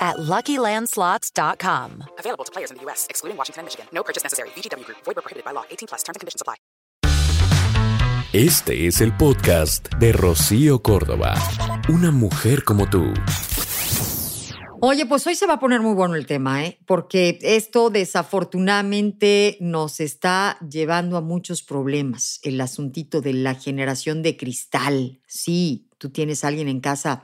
at LuckyLandSlots.com. Available to players in the U.S., excluding Washington and Michigan. No purchase necessary. VGW Group. Void where prohibited by law. 18 plus. Terms and conditions apply. Este es el podcast de Rocío Córdoba. Una mujer como tú. Oye, pues hoy se va a poner muy bueno el tema, ¿eh? Porque esto desafortunadamente nos está llevando a muchos problemas. El asuntito de la generación de cristal. Sí, tú tienes a alguien en casa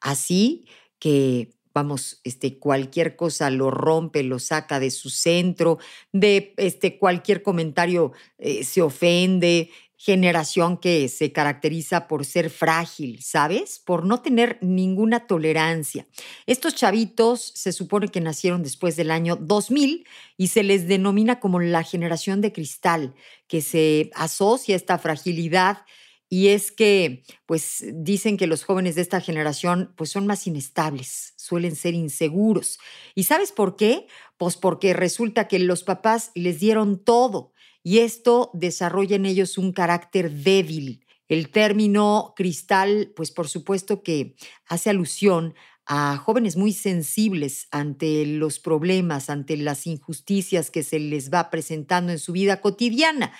así que vamos, este, cualquier cosa lo rompe, lo saca de su centro, de este, cualquier comentario eh, se ofende, generación que se caracteriza por ser frágil, ¿sabes? Por no tener ninguna tolerancia. Estos chavitos se supone que nacieron después del año 2000 y se les denomina como la generación de cristal, que se asocia a esta fragilidad y es que, pues dicen que los jóvenes de esta generación pues son más inestables, suelen ser inseguros. ¿Y sabes por qué? Pues porque resulta que los papás les dieron todo y esto desarrolla en ellos un carácter débil. El término cristal, pues por supuesto que hace alusión a jóvenes muy sensibles ante los problemas, ante las injusticias que se les va presentando en su vida cotidiana.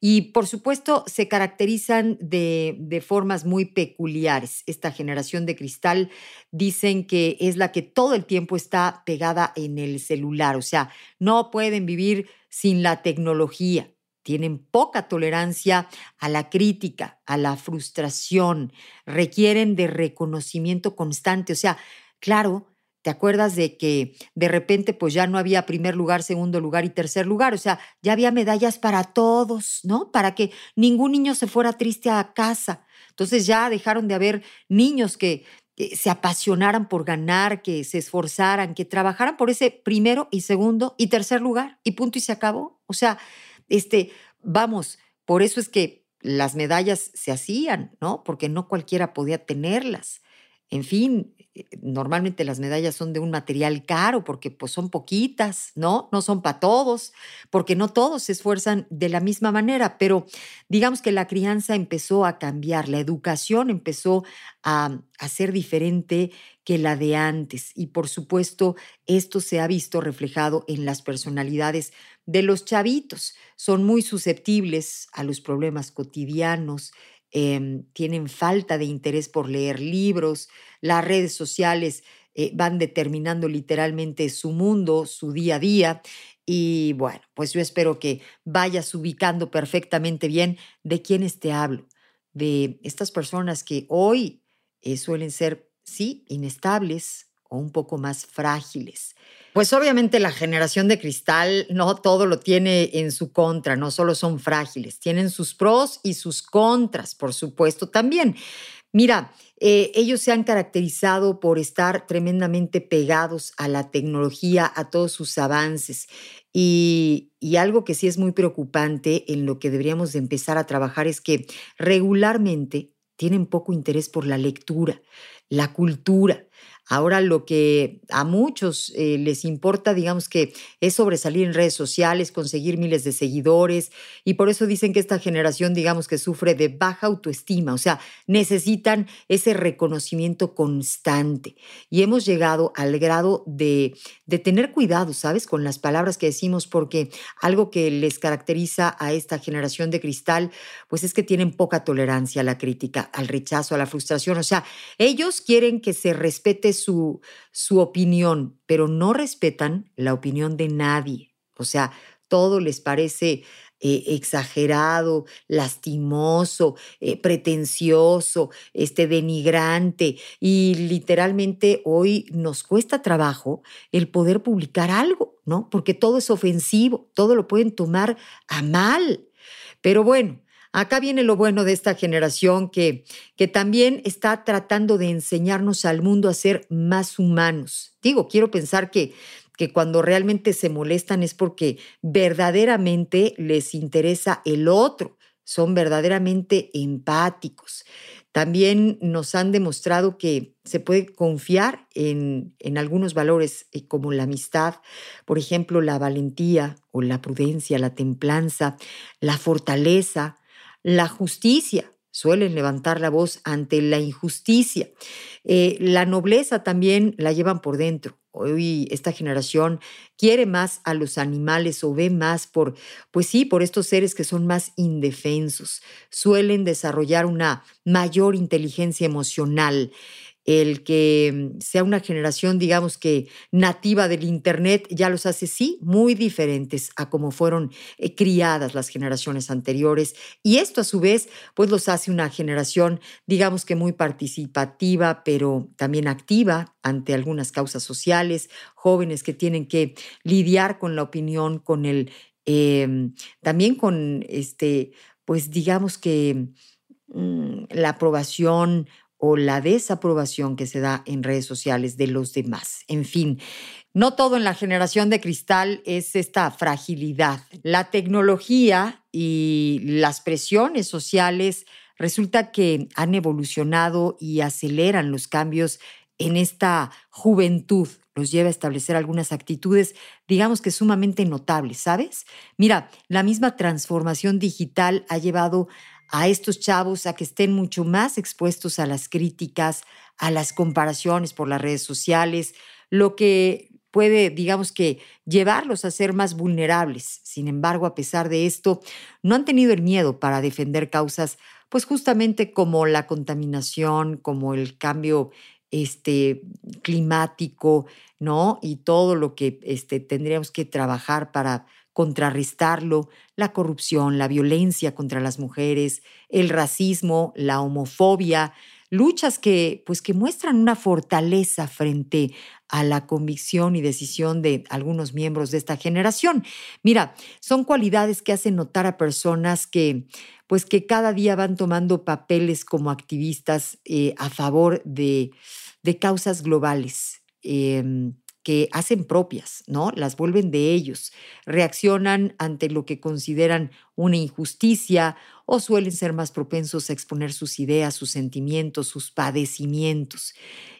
Y por supuesto se caracterizan de, formas muy peculiares. Esta generación de cristal dicen que es la que todo el tiempo está pegada en el celular, o sea, no pueden vivir sin la tecnología. Tienen poca tolerancia a la crítica, a la frustración, requieren de reconocimiento constante. O sea, claro, ¿Te acuerdas de que de repente pues ya no había primer lugar, segundo lugar y tercer lugar? O sea, ya había medallas para todos, ¿no? Para que ningún niño se fuera triste a casa. Entonces ya dejaron de haber niños que, se apasionaran por ganar, que se esforzaran, que trabajaran por ese primero y segundo y tercer lugar y punto y se acabó. O sea, este, vamos, por eso es que las medallas se hacían, ¿no? Porque no cualquiera podía tenerlas. En fin, eh, normalmente las medallas son de un material caro porque pues son poquitas, ¿no? No son para todos, porque no todos se esfuerzan de la misma manera, pero digamos que la crianza empezó a cambiar, la educación empezó a, a ser diferente que la de antes y por supuesto esto se ha visto reflejado en las personalidades de los chavitos. Son muy susceptibles a los problemas cotidianos, Em, tienen falta de interés por leer libros, las redes sociales eh, van determinando literalmente su mundo, su día a día. Y bueno, pues yo espero que vayas ubicando perfectamente bien de quiénes te hablo, de estas personas que hoy eh, suelen ser, sí, inestables o un poco más frágiles. Pues obviamente la generación de cristal no todo lo tiene en su contra, no solo son frágiles, tienen sus pros y sus contras, por supuesto, también. Mira, eh, ellos se han caracterizado por estar tremendamente pegados a la tecnología, a todos sus avances. Y, y, algo que sí es muy preocupante en lo que deberíamos de empezar a trabajar es que regularmente tienen poco interés por la lectura, la cultura. Ahora lo que a muchos eh, les importa, digamos que es sobresalir en redes sociales, conseguir miles de seguidores y por eso dicen que esta generación, digamos que sufre de baja autoestima, o sea, necesitan ese reconocimiento constante. Y hemos llegado al grado de, de tener cuidado, ¿sabes? Con las palabras que decimos porque algo que les caracteriza a esta generación de cristal, pues es que tienen poca tolerancia a la crítica, al rechazo, a la frustración, o sea, ellos quieren que se respete su, su opinión, pero no respetan la opinión de nadie. O sea, todo les parece eh, exagerado, lastimoso, eh, pretencioso, este, denigrante. Y literalmente hoy nos cuesta trabajo el poder publicar algo, ¿no? Porque todo es ofensivo, todo lo pueden tomar a mal. Pero bueno, Acá viene lo bueno de esta generación que, que también está tratando de enseñarnos al mundo a ser más humanos. Digo, quiero pensar que, que cuando realmente se molestan es porque verdaderamente les interesa el otro, son verdaderamente empáticos. También nos han demostrado que se puede confiar en, en, algunos valores eh, como la amistad, por ejemplo, la valentía o la prudencia, la templanza, la fortaleza, la justicia, suelen levantar la voz ante la injusticia. Eh, la nobleza también la llevan por dentro. Hoy esta generación quiere más a los animales o ve más por, pues sí, por estos seres que son más indefensos. Suelen desarrollar una mayor inteligencia emocional el que sea una generación, digamos que nativa del Internet, ya los hace, sí, muy diferentes a como fueron eh, criadas las generaciones anteriores. Y esto a su vez, pues los hace una generación, digamos que muy participativa, pero también activa ante algunas causas sociales, jóvenes que tienen que lidiar con la opinión, con el, em, también con este, pues digamos que mm, la aprobación o la desaprobación que se da en redes sociales de los demás. En fin, no todo en la generación de cristal es esta fragilidad. La tecnología y las presiones sociales resulta que han evolucionado y aceleran los cambios en esta juventud, los lleva a establecer algunas actitudes, digamos que sumamente notables, ¿sabes? Mira, la misma transformación digital ha llevado a estos chavos a que estén mucho más expuestos a las críticas, a las comparaciones por las redes sociales, lo que puede, digamos que, llevarlos a ser más vulnerables. Sin embargo, a pesar de esto, no han tenido el miedo para defender causas, pues justamente como la contaminación, como el cambio este, climático, ¿no? Y todo lo que este, tendríamos que trabajar para contrarrestarlo, la corrupción, la violencia contra las mujeres, el racismo, la homofobia, luchas que pues que muestran una fortaleza frente a la convicción y decisión de algunos miembros de esta generación. Mira, son cualidades que hacen notar a personas que pues que cada día van tomando papeles como activistas eh, a favor de, de causas globales. Em, que hacen propias, ¿no? Las vuelven de ellos, reaccionan ante lo que consideran una injusticia o suelen ser más propensos a exponer sus ideas, sus sentimientos, sus padecimientos.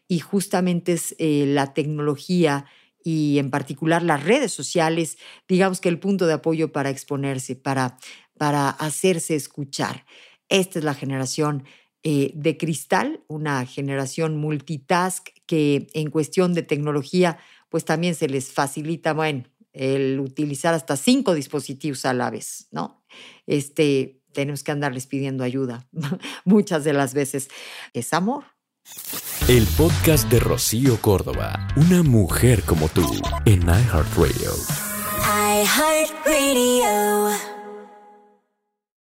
Y justamente es eh, la tecnología y en particular las redes sociales, digamos que el punto de apoyo para exponerse, para, para hacerse escuchar. Esta es la generación eh, de cristal, una generación multitask que en cuestión de tecnología pues también se les facilita, bueno, el utilizar hasta cinco dispositivos a la vez, ¿no? Este, tenemos que andarles pidiendo ayuda muchas de las veces. Es amor. El podcast de Rocío Córdoba, una mujer como tú, en iHeartRadio. iHeartRadio.